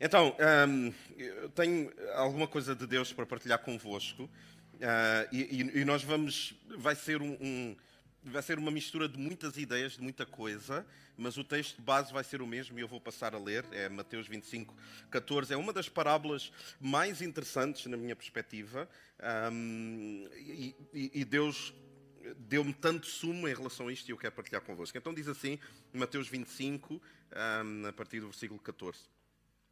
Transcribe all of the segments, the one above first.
Então, hum, eu tenho alguma coisa de Deus para partilhar convosco uh, e, e, nós vamos. Vai ser um, um, vai ser uma mistura de muitas ideias, de muita coisa, mas o texto base vai ser o mesmo e eu vou passar a ler. É Mateus 25, 14. É uma das parábolas mais interessantes na minha perspectiva um, e, e Deus deu-me tanto sumo em relação a isto e eu quero partilhar convosco. Então diz assim, Mateus 25, um, a partir do versículo 14.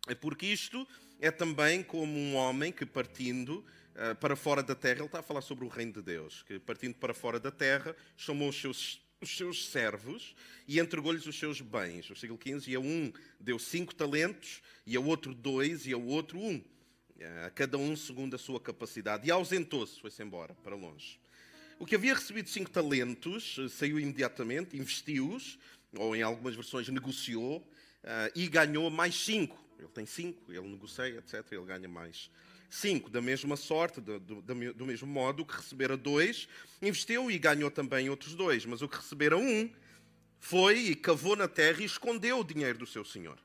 É porque isto é também como um homem que partindo uh, para fora da terra, ele está a falar sobre o reino de Deus, que partindo para fora da terra, chamou os seus, os seus servos e entregou-lhes os seus bens. Versículo 15, e a um deu cinco talentos, e a outro dois, e a outro um. Eh, a cada um segundo a sua capacidade. E ausentou-se, foi-se embora, para longe. O que havia recebido cinco talentos eh, saiu imediatamente, investiu-os, ou em algumas versões negociou, e ganhou mais cinco. Ele tem cinco, ele negocia, etc. Ele ganha mais cinco. Da mesma sorte, do, do, do mesmo modo, o que recebera dois, investiu e ganhou também outros dois. Mas o que recebera um, foi e cavou na terra e escondeu o dinheiro do seu senhor.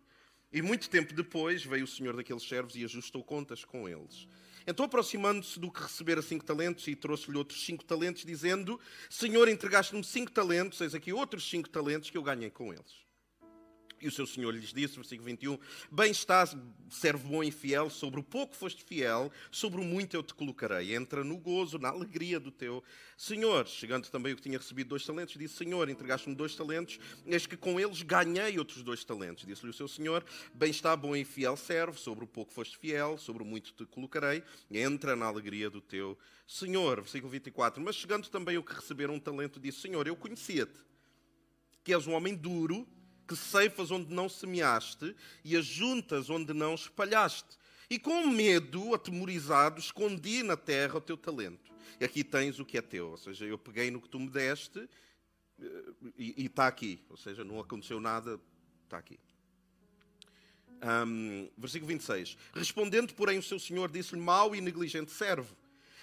E muito tempo depois veio o senhor daqueles servos e ajustou contas com eles. Então, aproximando-se do que recebera cinco talentos, e trouxe-lhe outros cinco talentos, dizendo: Senhor, entregaste-me cinco talentos, eis aqui outros cinco talentos que eu ganhei com eles. E o seu senhor lhes disse, versículo 21, Bem estás, servo bom e fiel, sobre o pouco foste fiel, sobre o muito eu te colocarei. Entra no gozo, na alegria do teu senhor. Chegando também o que tinha recebido dois talentos, disse, Senhor, entregaste-me dois talentos, eis que com eles ganhei outros dois talentos. Disse-lhe o seu senhor, Bem está, bom e fiel servo, sobre o pouco foste fiel, sobre o muito te colocarei. Entra na alegria do teu senhor. Versículo 24, Mas chegando também o que receberam um talento, disse, Senhor, eu conhecia-te, que és um homem duro, que ceifas onde não semeaste e ajuntas onde não espalhaste. E com medo, atemorizado, escondi na terra o teu talento. E aqui tens o que é teu. Ou seja, eu peguei no que tu me deste eh, e está aqui. Ou seja, não aconteceu nada, está aqui. Um, versículo 26. Respondendo, porém, o seu senhor disse-lhe: Mau e negligente servo.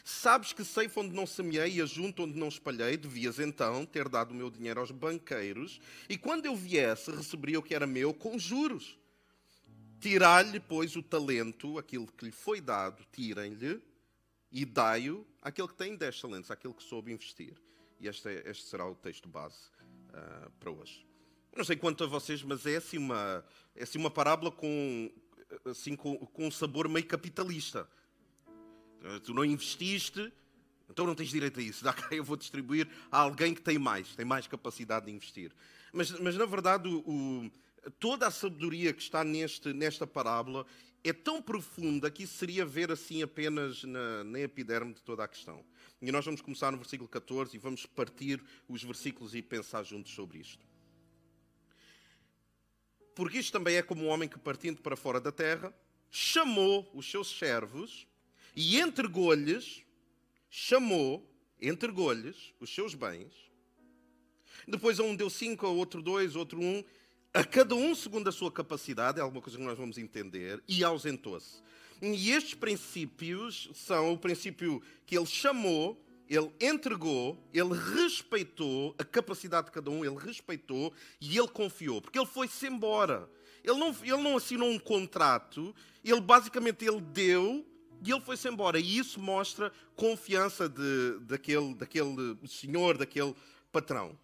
Sabes que sei onde não semeei e ajunto onde não espalhei, devias então ter dado o meu dinheiro aos banqueiros, e quando eu viesse, receberia o que era meu com juros. Tirar-lhe, pois, o talento, aquilo que lhe foi dado, tirem-lhe e dai-o àquele que tem 10 talentos, àquele que soube investir. E este, é, este será o texto base uh, para hoje. Não sei quanto a vocês, mas é assim uma, é assim uma parábola com, assim, com, com um sabor meio capitalista. Eh, tu não investiste, então não tens direito a isso. Dá cá, eu vou distribuir a alguém que tem mais, tem mais capacidade de investir. Mas, mas na verdade, o, o, toda a sabedoria que está neste, nesta parábola é tão profunda que isso seria ver assim apenas na, na epiderme de toda a questão. E nós vamos começar no versículo 14 e vamos partir os versículos e pensar juntos sobre isto. Porque isto também é como um homem que, partindo para fora da terra, chamou os seus servos e entregou-lhes, chamou, entregou-lhes os seus bens. Depois a um deu cinco, a outro dois, a outro um, a cada um segundo a sua capacidade, é alguma coisa que nós vamos entender, e ausentou-se. E estes princípios são o princípio que ele chamou, ele entregou, ele respeitou a capacidade de cada um, ele respeitou e ele confiou, porque ele foi-se embora. Ele não, ele não assinou um contrato, ele basicamente ele deu e ele foi-se embora. E isso mostra confiança de, daquele, daquele senhor, daquele patrão.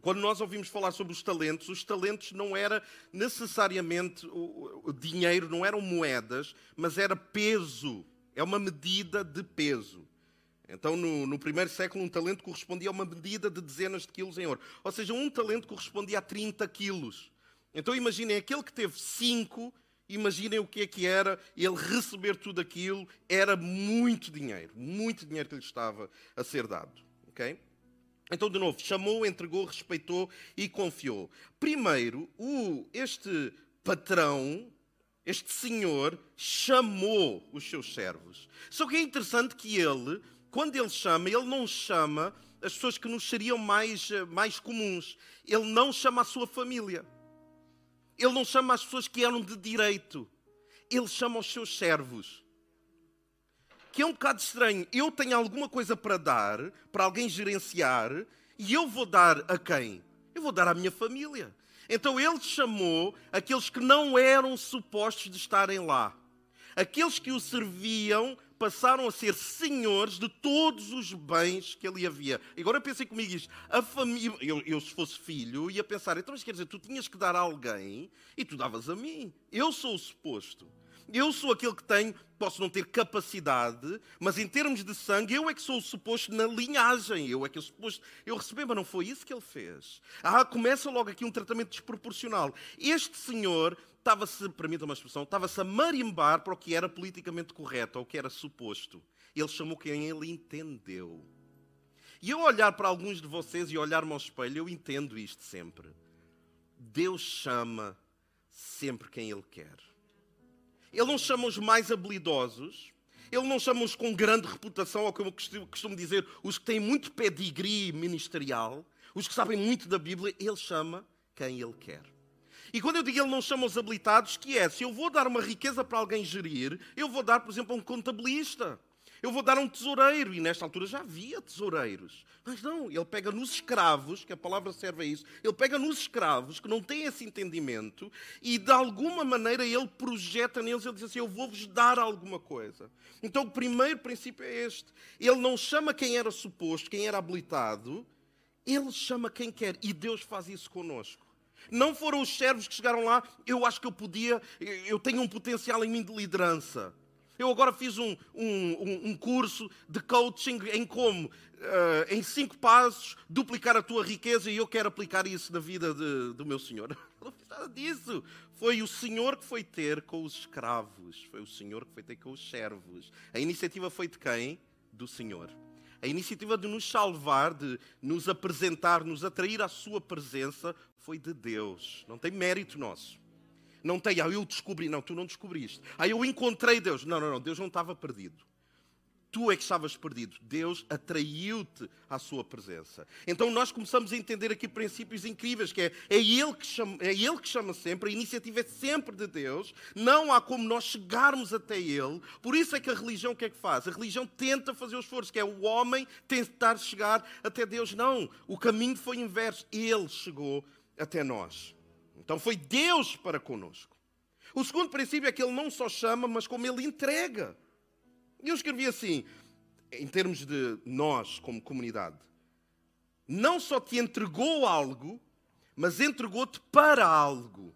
Quando nós ouvimos falar sobre os talentos, os talentos não era necessariamente o, dinheiro, não eram moedas, mas era peso. É uma medida de peso. Então, no, no, primeiro século, um talento correspondia a uma medida de dezenas de quilos em ouro. Ou seja, um talento correspondia a 30 quilos. Então, imaginem, aquele que teve 5 Imaginem o que é que era ele receber tudo aquilo. Era muito dinheiro, muito dinheiro que lhe estava a ser dado. ok? Então, de novo, chamou, entregou, respeitou e confiou. Primeiro, o, este patrão, este senhor, chamou os seus servos. Só que é interessante que ele, quando ele chama, ele não chama as pessoas que nos seriam mais, mais comuns. Ele não chama a sua família. Ele não chama as pessoas que eram de direito. Ele chama os seus servos. Que é um bocado estranho. Eu tenho alguma coisa para dar, para alguém gerenciar, e eu vou dar a quem? Eu vou dar à minha família. Então ele chamou aqueles que não eram supostos de estarem lá. Aqueles que o serviam passaram a ser senhores de todos os bens que ali havia. Agora pensem comigo isto. A família, eu, eu, se fosse filho, ia pensar, então, mas quer dizer, tu tinhas que dar a alguém e tu davas a mim. Eu sou o suposto. Eu sou aquele que tenho, posso não ter capacidade, mas em termos de sangue, eu é que sou o suposto na linhagem. Eu é que sou suposto. Eu recebi, mas não foi isso que ele fez. Ah, começa logo aqui um tratamento desproporcional. Este senhor estava-se, permita uma expressão, estava-se a marimbar para o que era politicamente correto, ou o que era suposto. Ele chamou quem ele entendeu. E eu olhar para alguns de vocês e olhar-me ao espelho, eu entendo isto sempre. Deus chama sempre quem Ele quer. Ele não chama os mais habilidosos, ele não chama os com grande reputação, ou como eu costumo dizer, os que têm muito pedigree ministerial, os que sabem muito da Bíblia, ele chama quem ele quer. E quando eu digo ele não chama os habilitados, que é, se eu vou dar uma riqueza para alguém gerir, eu vou dar, por exemplo, a um contabilista. Eu vou dar um tesoureiro. E nesta altura já havia tesoureiros. Mas não, ele pega nos escravos, que a palavra serve a isso, ele pega nos escravos que não têm esse entendimento e de alguma maneira ele projeta neles, ele diz assim: Eu vou-vos dar alguma coisa. Então o primeiro princípio é este: ele não chama quem era suposto, quem era habilitado, ele chama quem quer e Deus faz isso conosco. Não foram os servos que chegaram lá, eu acho que eu podia, eu tenho um potencial em mim de liderança. Eu agora fiz um, um, um curso de coaching em como, uh, em cinco passos, duplicar a tua riqueza e eu quero aplicar isso na vida de, do meu Senhor. Não fiz nada disso. Foi o Senhor que foi ter com os escravos. Foi o Senhor que foi ter com os servos. A iniciativa foi de quem? Do Senhor. A iniciativa de nos salvar, de nos apresentar, nos atrair à Sua presença, foi de Deus. Não tem mérito nosso. Não tem, ah, eu descobri. Não, tu não descobriste. Ah, eu encontrei Deus. Não, não, não. Deus não estava perdido. Tu é que estavas perdido. Deus atraiu-te à sua presença. Então nós começamos a entender aqui princípios incríveis, que é, é, ele que chama, é Ele que chama sempre, a iniciativa é sempre de Deus, não há como nós chegarmos até Ele. Por isso é que a religião o que é que faz? A religião tenta fazer o esforço, que é o homem tentar chegar até Deus. Não, o caminho foi inverso. Ele chegou até nós. Então foi Deus para conosco. O segundo princípio é que ele não só chama, mas como ele entrega. E eu escrevi assim, em termos de nós como comunidade: não só te entregou algo, mas entregou-te para algo.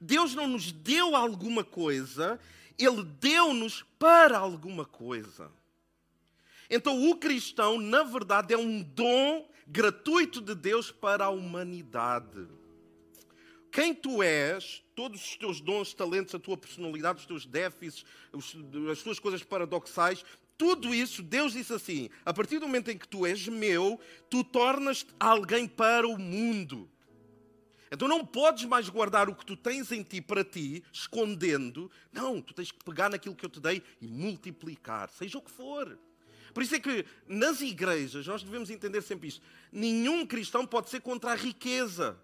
Deus não nos deu alguma coisa, Ele deu-nos para alguma coisa. Então o cristão, na verdade, é um dom gratuito de Deus para a humanidade quem tu és, todos os teus dons, talentos, a tua personalidade, os teus déficits, as tuas coisas paradoxais, tudo isso, Deus disse assim: a partir do momento em que tu és meu, tu tornas-te alguém para o mundo. Então não podes mais guardar o que tu tens em ti para ti, escondendo. Não, tu tens que pegar naquilo que eu te dei e multiplicar, seja o que for. Por isso é que nas igrejas nós devemos entender sempre isto: nenhum cristão pode ser contra a riqueza.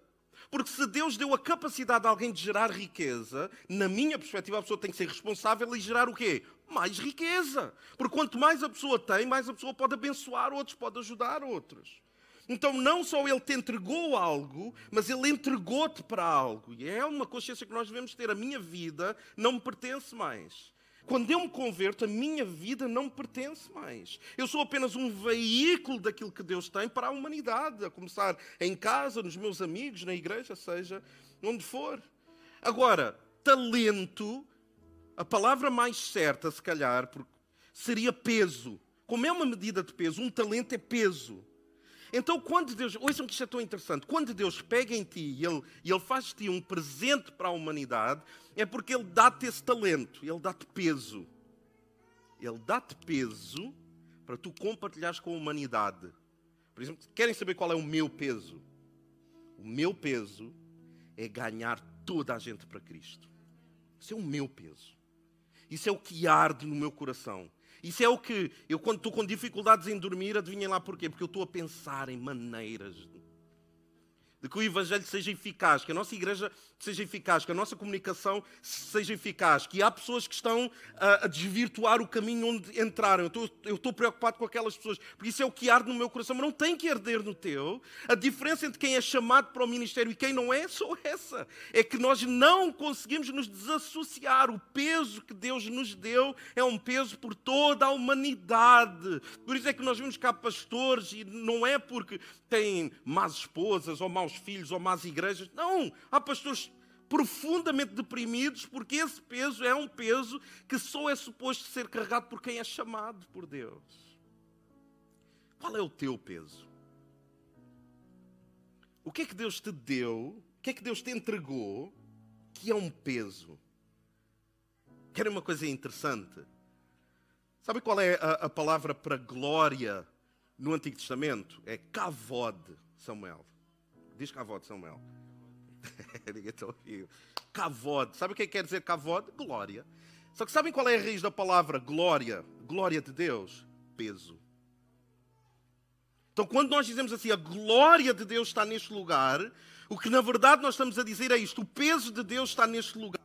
Porque se Deus deu a capacidade a alguém de gerar riqueza, na minha perspectiva, a pessoa tem que ser responsável e gerar o quê? Mais riqueza. Porque quanto mais a pessoa tem, mais a pessoa pode abençoar outros, pode ajudar outros. Então, não só Ele te entregou algo, mas Ele entregou-te para algo. E é uma consciência que nós devemos ter. A minha vida não me pertence mais. Quando eu me converto, a minha vida não me pertence mais. Eu sou apenas um veículo daquilo que Deus tem para a humanidade, a começar em casa, nos meus amigos, na igreja, seja onde for. Agora, talento, a palavra mais certa, se calhar, seria peso. Como é uma medida de peso, um talento é peso. Então, quando Deus. Ouçam que isto é tão interessante. Quando Deus pega em ti e Ele, ele faz de ti um presente para a humanidade, é porque Ele dá-te esse talento, Ele dá-te peso. Ele dá-te peso para tu compartilhares com a humanidade. Por exemplo, querem saber qual é o meu peso? O meu peso é ganhar toda a gente para Cristo. Isso é o meu peso. Isso é o que arde no meu coração. Isso é o que eu, quando estou com dificuldades em dormir, adivinhem lá porquê? Porque eu estou a pensar em maneiras. de que o Evangelho seja eficaz, que a nossa igreja seja eficaz, que a nossa comunicação seja eficaz, que há pessoas que estão a, a desvirtuar o caminho onde entraram. Eu estou, eu estou, preocupado com aquelas pessoas, porque isso é o que arde no meu coração, mas não tem que arder no teu. A diferença entre quem é chamado para o ministério e quem não é, só essa. É que nós não conseguimos nos desassociar. O peso que Deus nos deu é um peso por toda a humanidade. Por isso é que nós vimos cá pastores, e não é porque têm más esposas, ou maus filhos, ou más igrejas. Não, há pastores profundamente deprimidos, porque esse peso é um peso que só é suposto ser carregado por quem é chamado por Deus. Qual é o teu peso? O que é que Deus te deu? O que é que Deus te entregou que é um peso? Querem uma coisa interessante? Sabe qual é a, a palavra para glória no Antigo Testamento? É kavod, Samuel. Diz kavod, Samuel. Ninguém está ouvindo. Kavod. Sabe o que quer dizer kavod? Glória. Só que sabem qual é a raiz da palavra glória? Glória de Deus? Peso. Então, quando nós dizemos assim, a glória de Deus está neste lugar, o que na verdade nós estamos a dizer é isto: o peso de Deus está neste lugar.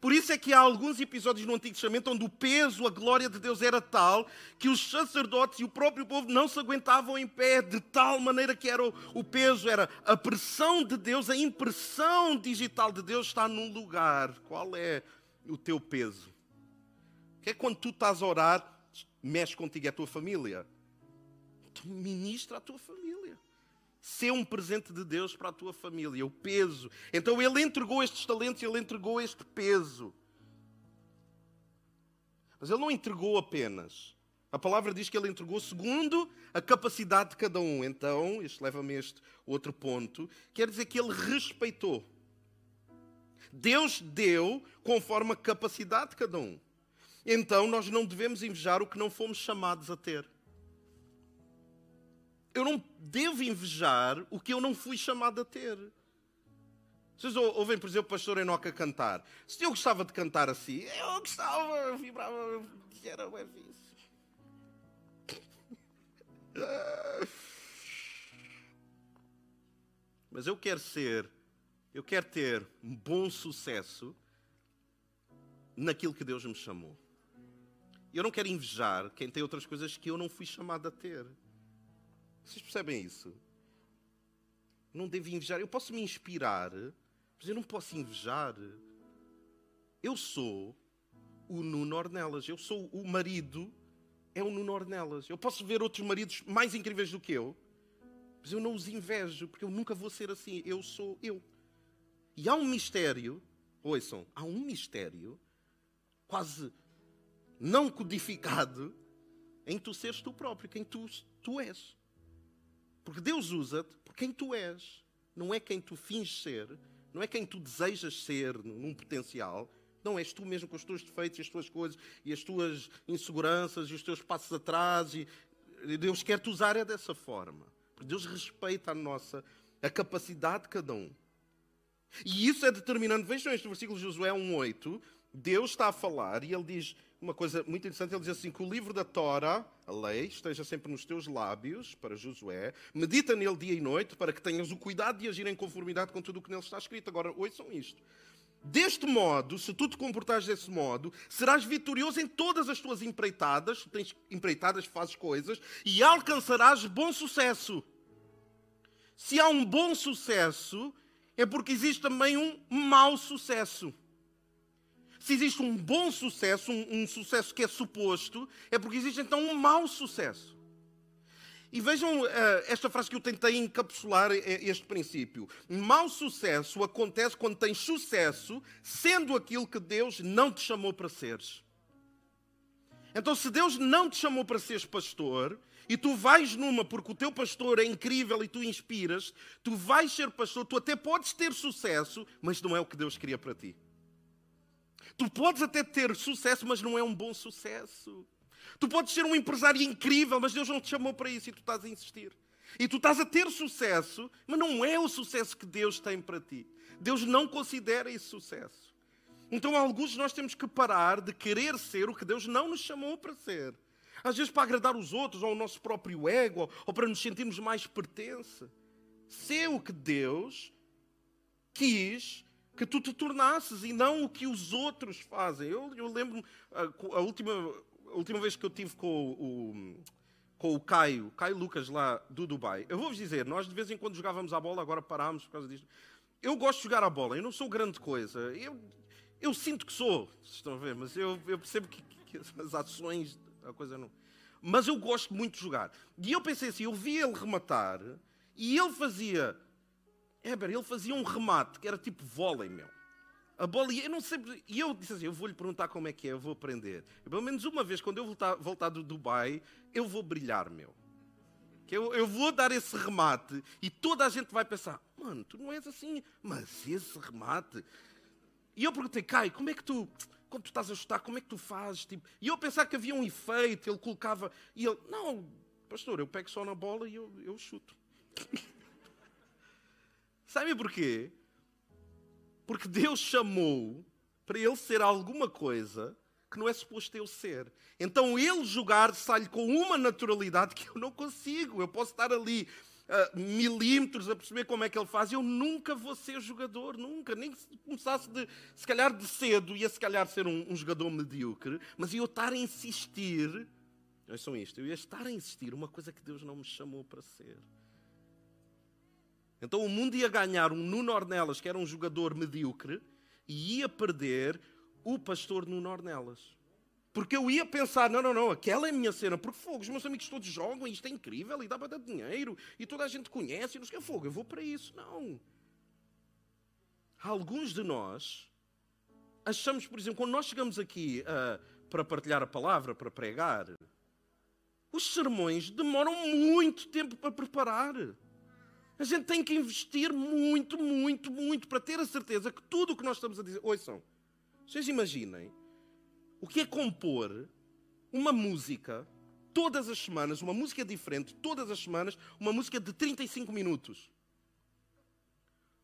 Por isso é que há alguns episódios no Antigo Testamento onde o peso, a glória de Deus era tal que os sacerdotes e o próprio povo não se aguentavam em pé, de tal maneira que era o, o peso, era a pressão de Deus, a impressão digital de Deus está num lugar. Qual é o teu peso? Que é quando tu estás a orar, mexe contigo é a tua família. Então ministra a tua família ser um presente de Deus para a tua família, o peso. Então ele entregou estes talentos, ele entregou este peso. Mas ele não entregou apenas. A palavra diz que ele entregou segundo a capacidade de cada um. Então, isto leva-me a este outro ponto, quer dizer que ele respeitou. Deus deu conforme a capacidade de cada um. Então, nós não devemos invejar o que não fomos chamados a ter eu não devo invejar o que eu não fui chamado a ter. Vocês ouvem, por exemplo, o pastor Enoca cantar. Se eu gostava de cantar assim, eu gostava, eu vibrava, era o isso. Mas eu quero ser, eu quero ter um bom sucesso naquilo que Deus me chamou. Eu não quero invejar quem tem outras coisas que eu não fui chamado a ter. Vocês percebem isso? Não devo invejar. Eu posso me inspirar, mas eu não posso invejar. Eu sou o Nuno Ornelas. Eu sou o marido, é o Nuno Ornelas. Eu posso ver outros maridos mais incríveis do que eu, mas eu não os invejo, porque eu nunca vou ser assim. Eu sou eu. E há um mistério, ouçam, há um mistério quase não codificado em tu seres tu próprio, quem tu, tu és. Porque Deus usa-te por quem tu és. Não é quem tu finges ser, não é quem tu desejas ser num potencial. Não, és tu mesmo com os teus defeitos e as tuas coisas e as tuas inseguranças e os teus passos atrás. E Deus quer te usar é dessa forma. Porque Deus respeita a nossa a capacidade de cada um. E isso é determinante. Vejam este versículo de Josué 1,8. Deus está a falar e ele diz: uma coisa muito interessante, ele diz assim: que o livro da Tora, a lei, esteja sempre nos teus lábios, para Josué, medita nele dia e noite, para que tenhas o cuidado de agir em conformidade com tudo o que nele está escrito. Agora, ouçam isto. Deste modo, se tu te comportares desse modo, serás vitorioso em todas as tuas empreitadas, tens empreitadas, fazes coisas, e alcançarás bom sucesso. Se há um bom sucesso, é porque existe também um mau sucesso se existe um bom sucesso, um, um, sucesso que é suposto, é porque existe então um mau sucesso. E vejam uh, esta frase que eu tentei encapsular este princípio. Mau sucesso acontece quando tens sucesso sendo aquilo que Deus não te chamou para seres. Então, se Deus não te chamou para seres pastor, e tu vais numa porque o teu pastor é incrível e tu inspiras, tu vais ser pastor, tu até podes ter sucesso, mas não é o que Deus queria para ti. Tu podes até ter sucesso, mas não é um bom sucesso. Tu podes ser um empresário incrível, mas Deus não te chamou para isso e tu estás a insistir. E tu estás a ter sucesso, mas não é o sucesso que Deus tem para ti. Deus não considera esse sucesso. Então, alguns de nós temos que parar de querer ser o que Deus não nos chamou para ser. Às vezes para agradar os outros, ou o nosso próprio ego, ou para nos sentirmos mais pertença. Ser o que Deus quis que tu te tornasses e não o que os outros fazem. Eu, eu lembro-me, a, a, última, a última vez que eu tive com o, com o Caio, Caio Lucas lá do Dubai, eu vou-vos dizer, nós de vez em quando jogávamos a bola, agora parámos por causa disto. Eu gosto de jogar a bola, eu não sou grande coisa. Eu, eu sinto que sou, estão a ver, mas eu, eu percebo que, que, as ações, a coisa não. Mas eu gosto muito de jogar. E eu pensei assim, eu vi ele rematar e ele fazia Heber, ele fazia um remate que era tipo vôlei, meu. A bola, eu não sei, e eu disse assim, eu vou lhe perguntar como é que é, eu vou aprender. E, pelo menos uma vez, quando eu voltar, voltar do Dubai, eu vou brilhar, meu. Que eu, eu vou dar esse remate e toda a gente vai pensar, mano, tu não és assim, mas esse remate. E eu perguntei, Kai, como é que tu, quando tu estás a chutar, como é que tu fazes? Tipo, e eu pensava que havia um efeito, ele colocava, e ele, não, pastor, eu pego só na bola e eu, eu chuto. Sabe porquê? Porque Deus chamou para ele ser alguma coisa que não é suposto eu ser. Então ele jogar sai-lhe com uma naturalidade que eu não consigo. Eu posso estar ali uh, milímetros a perceber como é que ele faz. Eu nunca vou ser jogador, nunca. Nem se começasse de, se calhar de cedo, ia se calhar ser um, um jogador medíocre, mas eu estar a insistir. Ouçam isto, eu ia estar a insistir uma coisa que Deus não me chamou para ser. Então o mundo ia ganhar um Nuno Ornelas, que era um jogador medíocre, e ia perder o pastor Nuno Ornelas. Porque eu ia pensar, não, não, não, aquela é a minha cena, porque fogo, os meus amigos todos jogam, e isto é incrível, e dá para dar dinheiro, e toda a gente conhece, e não sei o que, fogo, eu vou para isso. Não. Alguns de nós achamos, por exemplo, quando nós chegamos aqui uh, para partilhar a palavra, para pregar, os sermões demoram muito tempo para preparar. A gente tem que investir muito, muito, muito para ter a certeza que tudo o que nós estamos a dizer. Ouçam, vocês imaginem o que é compor uma música todas as semanas, uma música diferente, todas as semanas, uma música de 35 minutos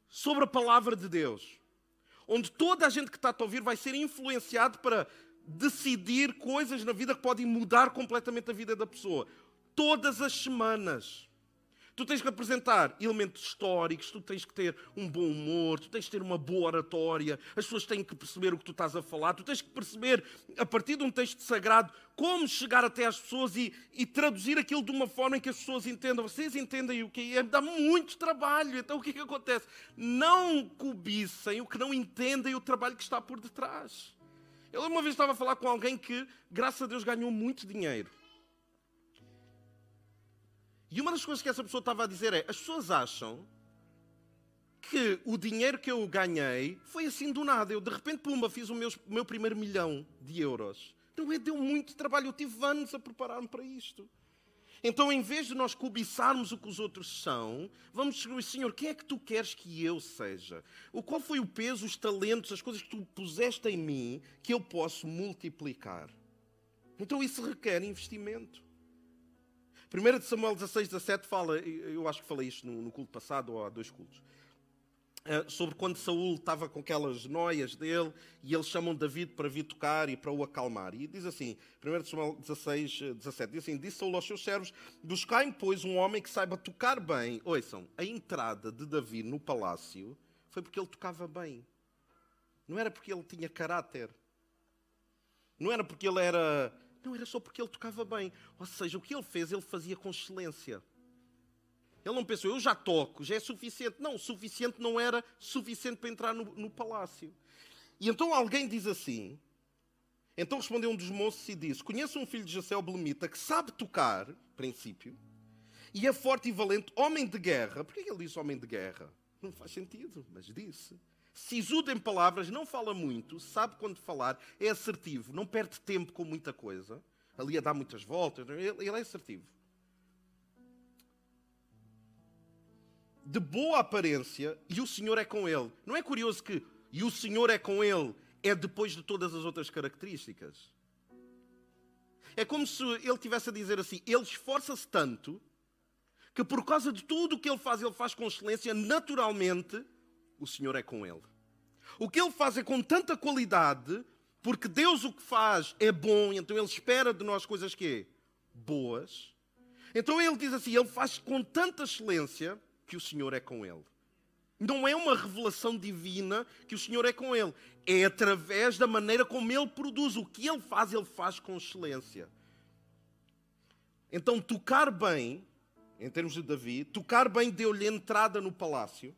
sobre a palavra de Deus, onde toda a gente que está a ouvir vai ser influenciado para decidir coisas na vida que podem mudar completamente a vida da pessoa. Todas as semanas. Tu tens que apresentar elementos históricos, tu tens que ter um bom humor, tu tens que ter uma boa oratória, as pessoas têm que perceber o que tu estás a falar, tu tens que perceber, a partir de um texto sagrado, como chegar até às pessoas e, e traduzir aquilo de uma forma em que as pessoas entendam. Vocês entendem o que é? Dá muito trabalho. Então o que é que acontece? Não cobicem o que não entendem o trabalho que está por detrás. Eu uma vez estava a falar com alguém que, graças a Deus, ganhou muito dinheiro. E uma das coisas que essa pessoa estava a dizer é: as pessoas acham que o dinheiro que eu ganhei foi assim do nada. Eu, de repente, pumba, fiz o meu, meu primeiro milhão de euros. Não é? Deu muito trabalho. Eu tive anos a preparar-me para isto. Então, em vez de nós cobiçarmos o que os outros são, vamos dizer, Senhor, quem é que tu queres que eu seja? O qual foi o peso, os talentos, as coisas que tu puseste em mim que eu posso multiplicar? Então, isso requer investimento. 1 Samuel 16, 17 fala, eu acho que falei isto no, no culto passado ou há dois cultos, uh, sobre quando Saul estava com aquelas noias dele e eles chamam David para vir tocar e para o acalmar. E diz assim, 1 Samuel 16, 17, diz assim: Disse Saul aos seus servos: Buscai-me, pois, um homem que saiba tocar bem. Ouçam, a entrada de David no palácio foi porque ele tocava bem. Não era porque ele tinha caráter. Não era porque ele era não, era só porque ele tocava bem. Ou seja, o que ele fez, ele fazia com excelência. Ele não pensou, eu já toco, já é suficiente. Não, suficiente não era suficiente para entrar no, no palácio. E então alguém diz assim. Então respondeu um dos moços e disse: Conheço um filho de Jacel Belemita que sabe tocar, princípio, e é forte e valente, homem de guerra. Por que ele disse homem de guerra? Não faz sentido, mas disse. Sisudo em palavras, não fala muito, sabe quando falar, é assertivo, não perde tempo com muita coisa. Ali a dar muitas voltas, ele é assertivo. De boa aparência, e o Senhor é com ele. Não é curioso que e o Senhor é com ele é depois de todas as outras características? É como se ele tivesse a dizer assim: ele esforça-se tanto que por causa de tudo o que ele faz, ele faz com excelência, naturalmente o Senhor é com ele. O que ele faz é com tanta qualidade, porque Deus o que faz é bom, então ele espera de nós coisas que boas. Então ele diz assim, ele faz com tanta excelência que o Senhor é com ele. Não é uma revelação divina que o Senhor é com ele. É através da maneira como ele produz. O que ele faz, ele faz com excelência. Então, tocar bem, em termos de Davi, tocar bem deu-lhe entrada no palácio.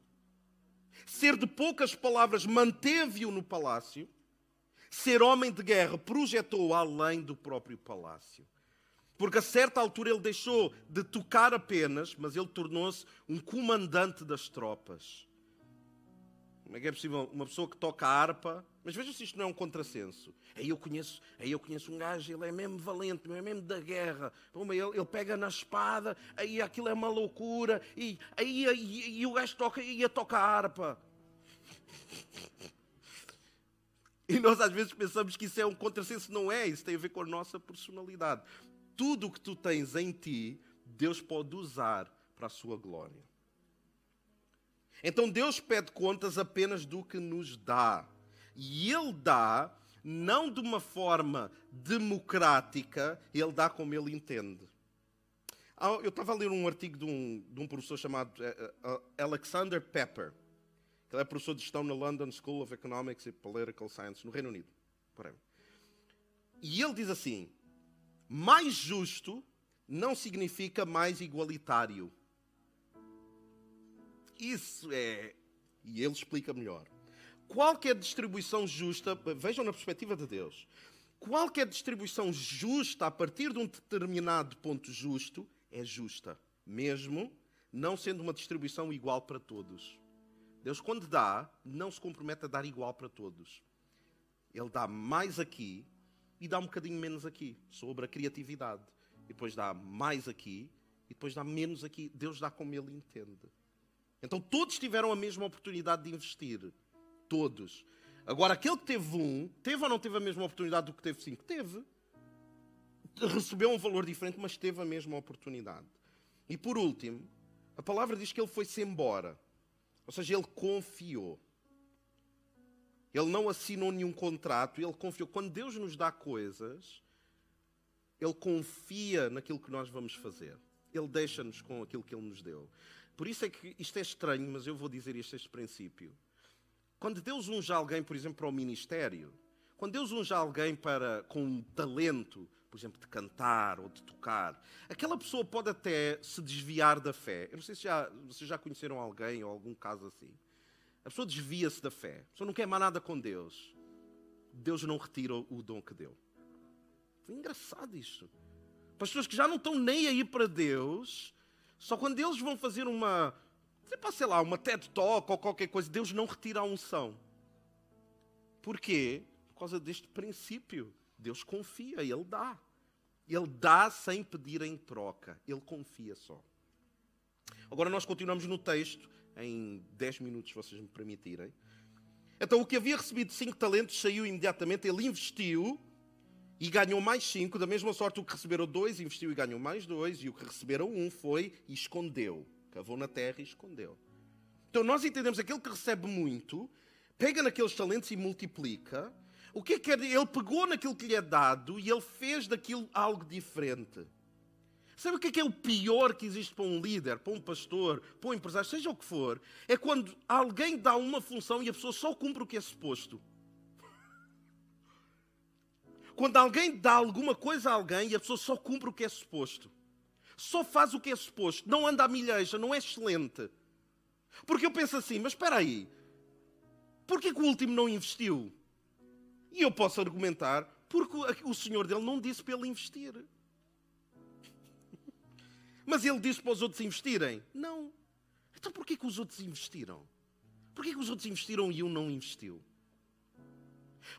Ser de poucas palavras manteve-o no palácio. Ser homem de guerra projetou além do próprio palácio. Porque a certa altura ele deixou de tocar apenas, mas ele tornou-se um comandante das tropas. Como é que é possível uma pessoa que toca harpa? Mas veja se isto não é um contrassenso. Aí eu conheço, aí eu conheço um gajo, ele é mesmo valente, é mesmo da guerra. Ele, ele pega na espada, aí aquilo é uma loucura, e aí, aí, e o gajo toca toca a harpa. E nós às vezes pensamos que isso é um contrassenso, não é, isso tem a ver com a nossa personalidade. Tudo o que tu tens em ti, Deus pode usar para a sua glória. Então Deus pede contas apenas do que nos dá. E Ele dá não de uma forma democrática, Ele dá como Ele entende. Ah, eu estava a ler um artigo de um, de um professor chamado eh, eh, Alexander Pepper. Ele é professor de gestão na London School of Economics and Political Science, no Reino Unido. E ele diz assim: mais justo não significa mais igualitário. Isso é. E ele explica melhor. Qualquer distribuição justa, vejam na perspectiva de Deus, qualquer distribuição justa a partir de um determinado ponto justo é justa, mesmo não sendo uma distribuição igual para todos. Deus, quando dá, não se compromete a dar igual para todos. Ele dá mais aqui e dá um bocadinho menos aqui, sobre a criatividade. Depois dá mais aqui e depois dá menos aqui. Deus dá como ele entende. Então todos tiveram a mesma oportunidade de investir. Todos. Agora, aquele que teve um, teve ou não teve a mesma oportunidade do que teve cinco? Teve. Recebeu um valor diferente, mas teve a mesma oportunidade. E por último, a palavra diz que ele foi-se embora. Ou seja, ele confiou. Ele não assinou nenhum contrato, ele confiou. Quando Deus nos dá coisas, ele confia naquilo que nós vamos fazer. Ele deixa-nos com aquilo que ele nos deu. Por isso é que isto é estranho, mas eu vou dizer este, este princípio. Quando Deus unge alguém, por exemplo, para o ministério, quando Deus unge alguém para, com um talento, por exemplo, de cantar ou de tocar, aquela pessoa pode até se desviar da fé. Eu não sei se já, vocês já conheceram alguém ou algum caso assim. A pessoa desvia-se da fé. A pessoa não quer mais nada com Deus. Deus não retira o dom que deu. Foi engraçado isto. Para as pessoas que já não estão nem aí para Deus, só quando eles vão fazer uma, sei lá, uma TED Talk ou qualquer coisa, Deus não retira a unção. Porquê? Por causa deste princípio. Deus confia, Ele dá. Ele dá sem pedir em troca. Ele confia só. Agora nós continuamos no texto, em 10 minutos, se vocês me permitirem. Então, o que havia recebido cinco talentos saiu imediatamente, ele investiu e ganhou mais cinco, da mesma sorte o que receberam dois, investiu e ganhou mais dois, e o que receberam um foi e escondeu. Cavou na terra e escondeu. Então nós entendemos aquele que recebe muito, pega naqueles talentos e multiplica. O que é que ele pegou naquilo que lhe é dado e ele fez daquilo algo diferente. Sabe o que é, que é o pior que existe para um líder, para um pastor, para um empresário, seja o que for? É quando alguém dá uma função e a pessoa só cumpre o que é suposto. Quando alguém dá alguma coisa a alguém e a pessoa só cumpre o que é suposto, só faz o que é suposto, não anda à milheja, não é excelente. Porque eu penso assim, mas espera aí, porquê que o último não investiu? E eu posso argumentar, porque o senhor dele não disse para ele investir. Mas ele disse para os outros investirem? Não. Então porquê que os outros investiram? Porquê que os outros investiram e um não investiu?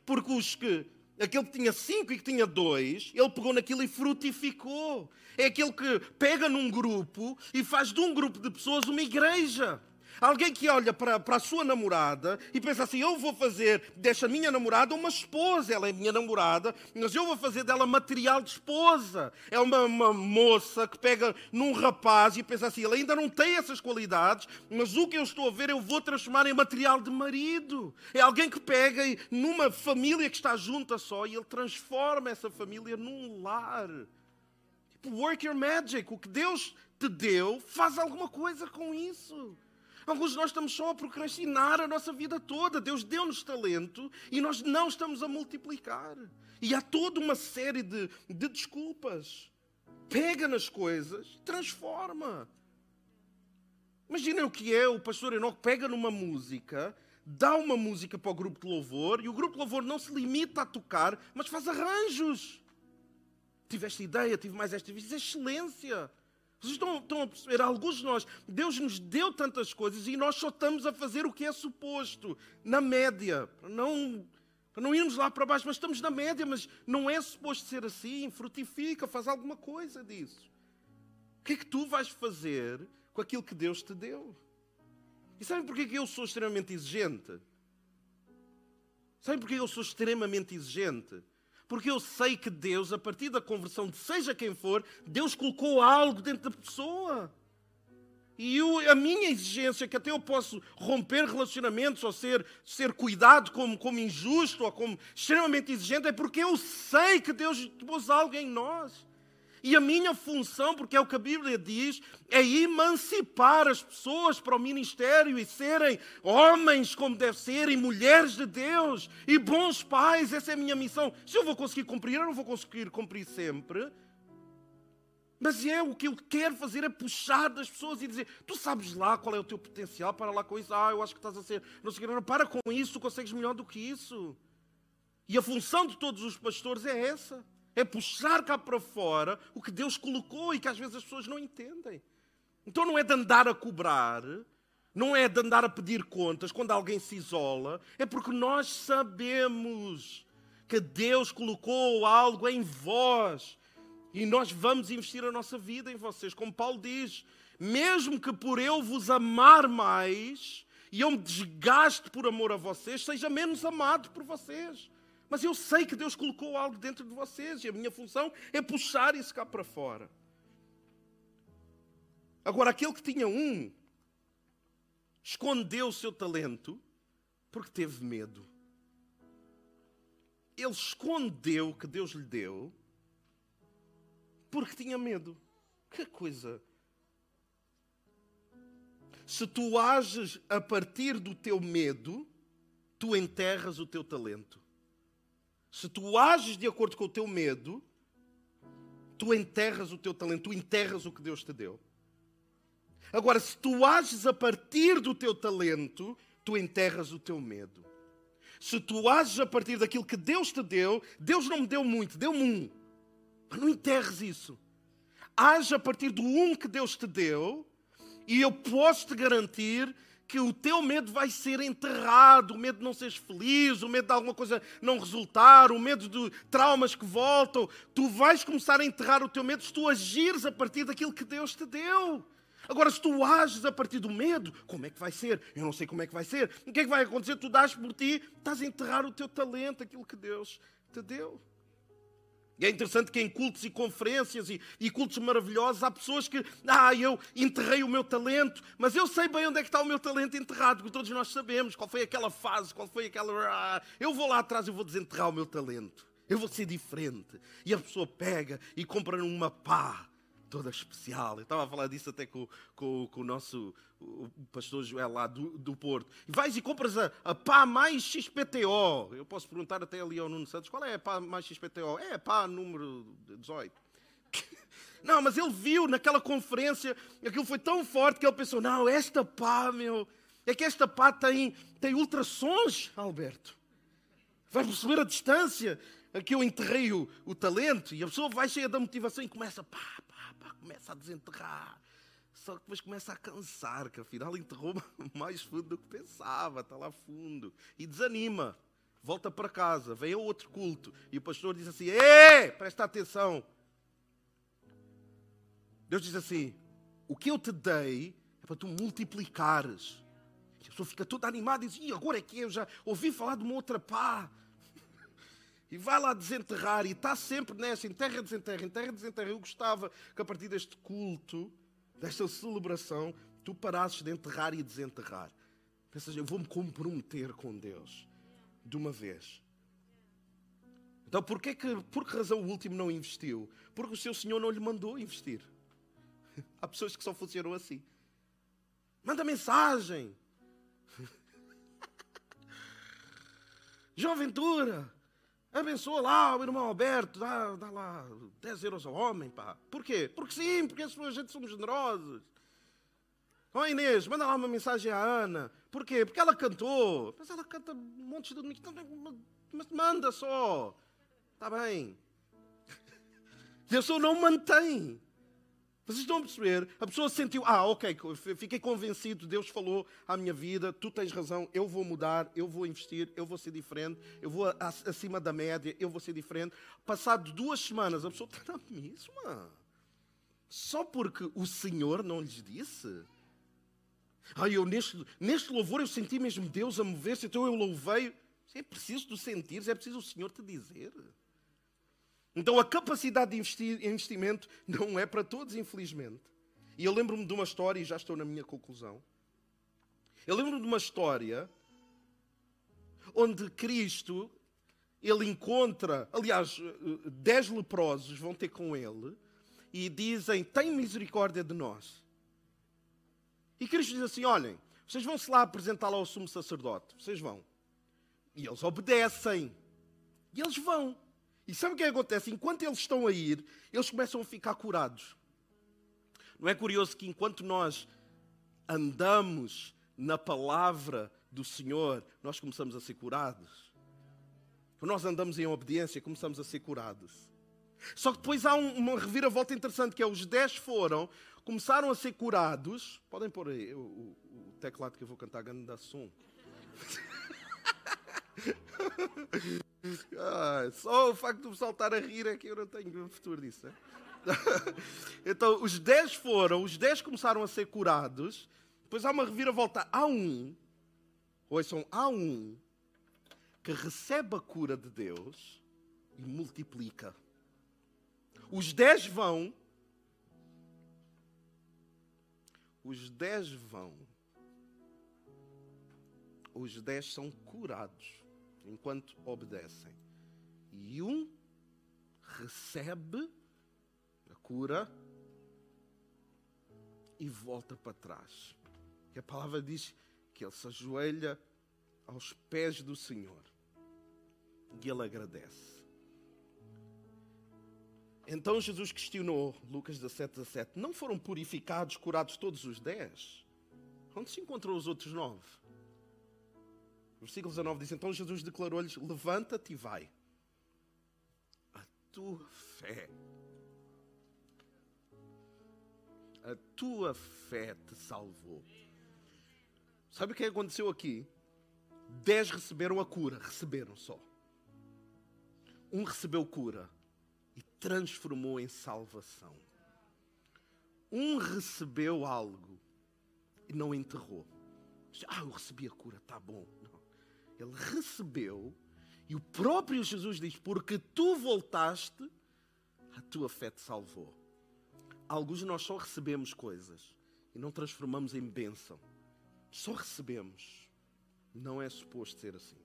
Porque os que aquele que tinha cinco e que tinha dois, ele pegou naquilo e frutificou. É aquele que pega num grupo e faz de um grupo de pessoas uma igreja. Alguém que olha para, para a sua namorada e pensa assim: eu vou fazer desta minha namorada uma esposa. Ela é minha namorada, mas eu vou fazer dela material de esposa. É uma, uma moça que pega num rapaz e pensa assim: ele ainda não tem essas qualidades, mas o que eu estou a ver eu vou transformar em material de marido. É alguém que pega numa família que está junta só e ele transforma essa família num lar. work your magic. O que Deus te deu, faz alguma coisa com isso. Alguns de nós estamos só a procrastinar a nossa vida toda. Deus deu-nos talento e nós não estamos a multiplicar. E há toda uma série de, de desculpas. Pega nas coisas, transforma. Imaginem o que é o pastor Enoque pega numa música, dá uma música para o grupo de louvor e o grupo de louvor não se limita a tocar, mas faz arranjos. Tive esta ideia, tive mais esta, isso é excelência. Vocês estão, estão a perceber? Alguns de nós, Deus nos deu tantas coisas e nós só estamos a fazer o que é suposto, na média. Para não, para não irmos lá para baixo, mas estamos na média, mas não é suposto ser assim. Frutifica, faz alguma coisa disso. O que é que tu vais fazer com aquilo que Deus te deu? E sabem porquê que eu sou extremamente exigente? Sabem porquê eu sou extremamente exigente? Porque eu sei que Deus, a partir da conversão de seja quem for, Deus colocou algo dentro da pessoa. E eu, a minha exigência, que até eu posso romper relacionamentos ou ser, ser cuidado como, como injusto ou como extremamente exigente, é porque eu sei que Deus pôs algo em nós. E a minha função, porque é o que a Bíblia diz, é emancipar as pessoas para o ministério e serem homens como deve ser, e mulheres de Deus, e bons pais. Essa é a minha missão. Se eu vou conseguir cumprir, eu não vou conseguir cumprir sempre. Mas é o que eu quero fazer é puxar das pessoas e dizer: tu sabes lá qual é o teu potencial, para lá com isso. Ah, eu acho que estás a ser. Não sei, não, para com isso, tu consegues melhor do que isso. E a função de todos os pastores é essa é puxar cá para fora o que Deus colocou e que às vezes as pessoas não entendem. Então não é de andar a cobrar, não é de andar a pedir contas quando alguém se isola, é porque nós sabemos que Deus colocou algo em vós e nós vamos investir a nossa vida em vocês. Como Paulo diz, mesmo que por eu vos amar mais e eu me desgaste por amor a vocês, seja menos amado por vocês. Mas eu sei que Deus colocou algo dentro de vocês e a minha função é puxar isso cá para fora. Agora, aquele que tinha um, escondeu o seu talento porque teve medo. Ele escondeu o que Deus lhe deu porque tinha medo. Que coisa! Se tu ages a partir do teu medo, tu enterras o teu talento. Se tu ages de acordo com o teu medo, tu enterras o teu talento, tu enterras o que Deus te deu. Agora, se tu ages a partir do teu talento, tu enterras o teu medo. Se tu ages a partir daquilo que Deus te deu, Deus não me deu muito, deu-me um. Mas não enterres isso. Age a partir do um que Deus te deu, e eu posso te garantir que o teu medo vai ser enterrado, o medo de não seres feliz, o medo de alguma coisa não resultar, o medo de traumas que voltam. Tu vais começar a enterrar o teu medo se tu agires a partir daquilo que Deus te deu. Agora, se tu ages a partir do medo, como é que vai ser? Eu não sei como é que vai ser. O que é que vai acontecer? Tu dás por ti, estás a enterrar o teu talento, aquilo que Deus te deu. E é interessante que em cultos e conferências e, e, cultos maravilhosos há pessoas que, ah, eu enterrei o meu talento, mas eu sei bem onde é que está o meu talento enterrado, porque todos nós sabemos qual foi aquela fase, qual foi aquela. Ah, eu vou lá atrás e vou desenterrar o meu talento. Eu vou ser diferente. E a pessoa pega e compra uma pá toda especial. Eu estava a falar disso até com, com, com o nosso o pastor Joel lá do, do Porto. E vais e compras a, a pá mais XPTO. Eu posso perguntar até ali ao Nuno Santos qual é a pá mais XPTO? É a pá número 18. Não, mas ele viu naquela conferência, aquilo foi tão forte que ele pensou: não, esta pá, meu, é que esta pá tem, tem ultrassons, Alberto. Vai perceber a distância a que eu enterrei o, o talento e a pessoa vai cheia da motivação e começa, pá, pá, pá, começa a desenterrar. Só que depois começa a cansar, que afinal enterrou mais fundo do que pensava, está lá fundo. E desanima. Volta para casa, vem a outro culto. E o pastor diz assim: Ei, presta atenção. Deus diz assim: O que eu te dei é para tu multiplicares. E a pessoa fica toda animada e diz: E agora é que eu já ouvi falar de uma outra pá e vai lá desenterrar, e está sempre nessa, enterra, desenterra, enterra, desenterra. Eu gostava que a partir deste culto, desta celebração, tu parasses de enterrar e desenterrar. Pensas, eu vou-me comprometer com Deus, de uma vez. Então, porquê que, por que razão o último não investiu? Porque o seu senhor não lhe mandou investir. Há pessoas que só funcionam assim. Manda mensagem. João Ventura, abençoa lá o irmão Alberto, dá, dá lá 10 euros ao homem, pá. Por quê? Porque sim, porque a gente somos generosos. Ó oh, Inês, manda lá uma mensagem à Ana. Por quê? Porque ela cantou. Mas ela canta um monte de domingos. Mas manda só. Está bem. Deus não mantém. Vocês estão a perceber? A pessoa sentiu, ah, ok, fiquei convencido, Deus falou à minha vida, tu tens razão, eu vou mudar, eu vou investir, eu vou ser diferente, eu vou acima da média, eu vou ser diferente. Passado duas semanas, a pessoa está na mesma. Só porque o Senhor não lhes disse. Ah, eu neste, neste louvor eu senti mesmo Deus a mover-se, então eu louvei. É preciso tu sentires, é preciso o Senhor te dizer. Então a capacidade de investir, investimento não é para todos, infelizmente. E eu lembro-me de uma história, e já estou na minha conclusão. Eu lembro-me de uma história onde Cristo ele encontra, aliás, dez leprosos vão ter com ele e dizem: Tem misericórdia de nós. E Cristo diz assim: Olhem, vocês vão-se lá apresentá-lo ao sumo sacerdote. Vocês vão. E eles obedecem. E eles vão. E sabe o que acontece? Enquanto eles estão a ir, eles começam a ficar curados. Não é curioso que enquanto nós andamos na palavra do Senhor, nós começamos a ser curados? Quando nós andamos em obediência, começamos a ser curados. Só que depois há uma reviravolta interessante, que é os dez foram, começaram a ser curados. Podem pôr aí o, o, o teclado que eu vou cantar, ganho da som. Ah, só o facto de o pessoal estar a rir é que eu não tenho futuro disso. É? então, os dez foram, os dez começaram a ser curados. Depois há uma reviravolta. Há um, ouçam, há um que recebe a cura de Deus e multiplica. Os dez vão. Os dez vão. Os dez são curados enquanto obedecem. E um recebe a cura e volta para trás. E a palavra diz que ele se ajoelha aos pés do Senhor e ele agradece. Então Jesus questionou, Lucas 17, 17: Não foram purificados, curados todos os dez? Onde se encontrou os outros nove? Versículo 19 diz: Então Jesus declarou-lhes: Levanta-te e vai. A tua fé, a tua fé te salvou. Sabe o que aconteceu aqui? Dez receberam a cura, receberam só. Um recebeu cura e transformou em salvação. Um recebeu algo e não enterrou. Ah, eu recebi a cura, tá bom. Ele recebeu e o próprio Jesus diz: Porque tu voltaste, a tua fé te salvou. Alguns de nós só recebemos coisas e não transformamos em bênção. Só recebemos. Não é suposto ser assim.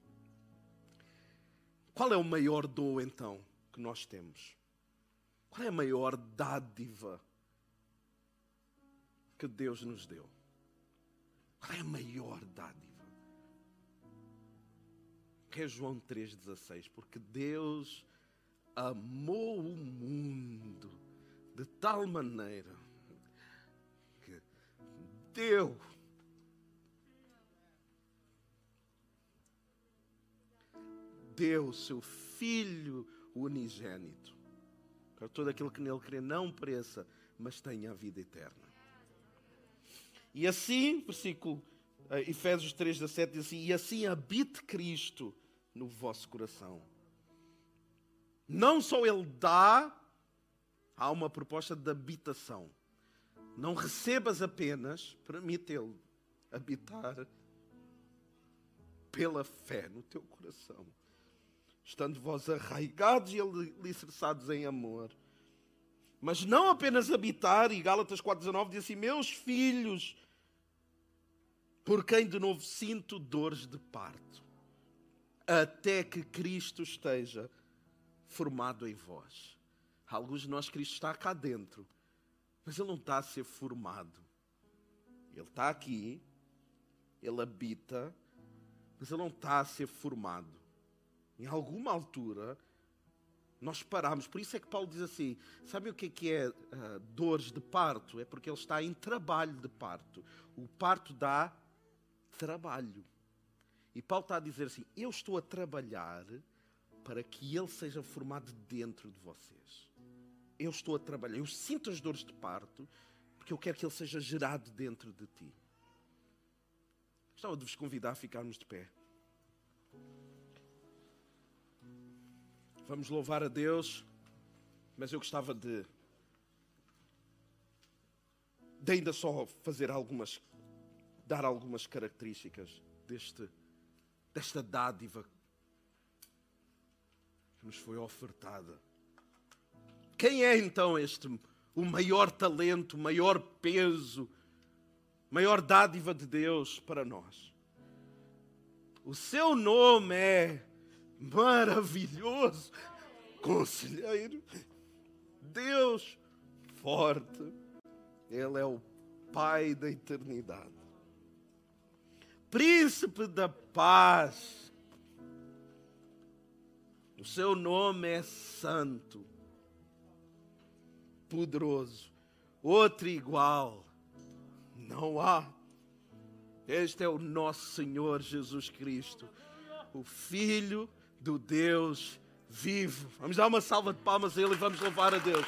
Qual é o maior dom então que nós temos? Qual é a maior dádiva que Deus nos deu? Qual é a maior dádiva? que é João 3,16? Porque Deus amou o mundo de tal maneira que deu deu seu Filho unigênito para todo aquele que nele crê não pereça, mas tenha a vida eterna. E assim, versículo uh, Efésios 3, 17 diz assim: E assim habite Cristo no vosso coração. Não só Ele dá, há uma proposta de habitação. Não recebas apenas, permite Ele habitar pela fé no teu coração. Estando vós arraigados e alicerçados em amor. Mas não apenas habitar, e Gálatas 4,19 diz assim: Meus filhos, por quem de novo sinto dores de parto, até que Cristo esteja formado em vós. Alguns de nós, Cristo está cá dentro, mas Ele não está a ser formado. Ele está aqui, Ele habita, mas Ele não está a ser formado. Em alguma altura, nós paramos. Por isso é que Paulo diz assim: sabe o que é, que é uh, dores de parto? É porque ele está em trabalho de parto. O parto dá trabalho. E Paulo está a dizer assim: eu estou a trabalhar para que ele seja formado dentro de vocês. Eu estou a trabalhar, eu sinto as dores de parto, porque eu quero que ele seja gerado dentro de ti. Gostava de vos convidar a ficarmos de pé. Vamos louvar a Deus, mas eu gostava de, de ainda só fazer algumas, dar algumas características deste, desta dádiva que nos foi ofertada. Quem é então este o maior talento, o maior peso, maior dádiva de Deus para nós? O seu nome é maravilhoso, conselheiro, Deus forte, Ele é o Pai da eternidade, Príncipe da paz. O seu nome é Santo, poderoso, outro igual, não há. Este é o nosso Senhor Jesus Cristo, o Filho do Deus vivo. Vamos dar uma salva de palmas a Ele e vamos louvar a Deus.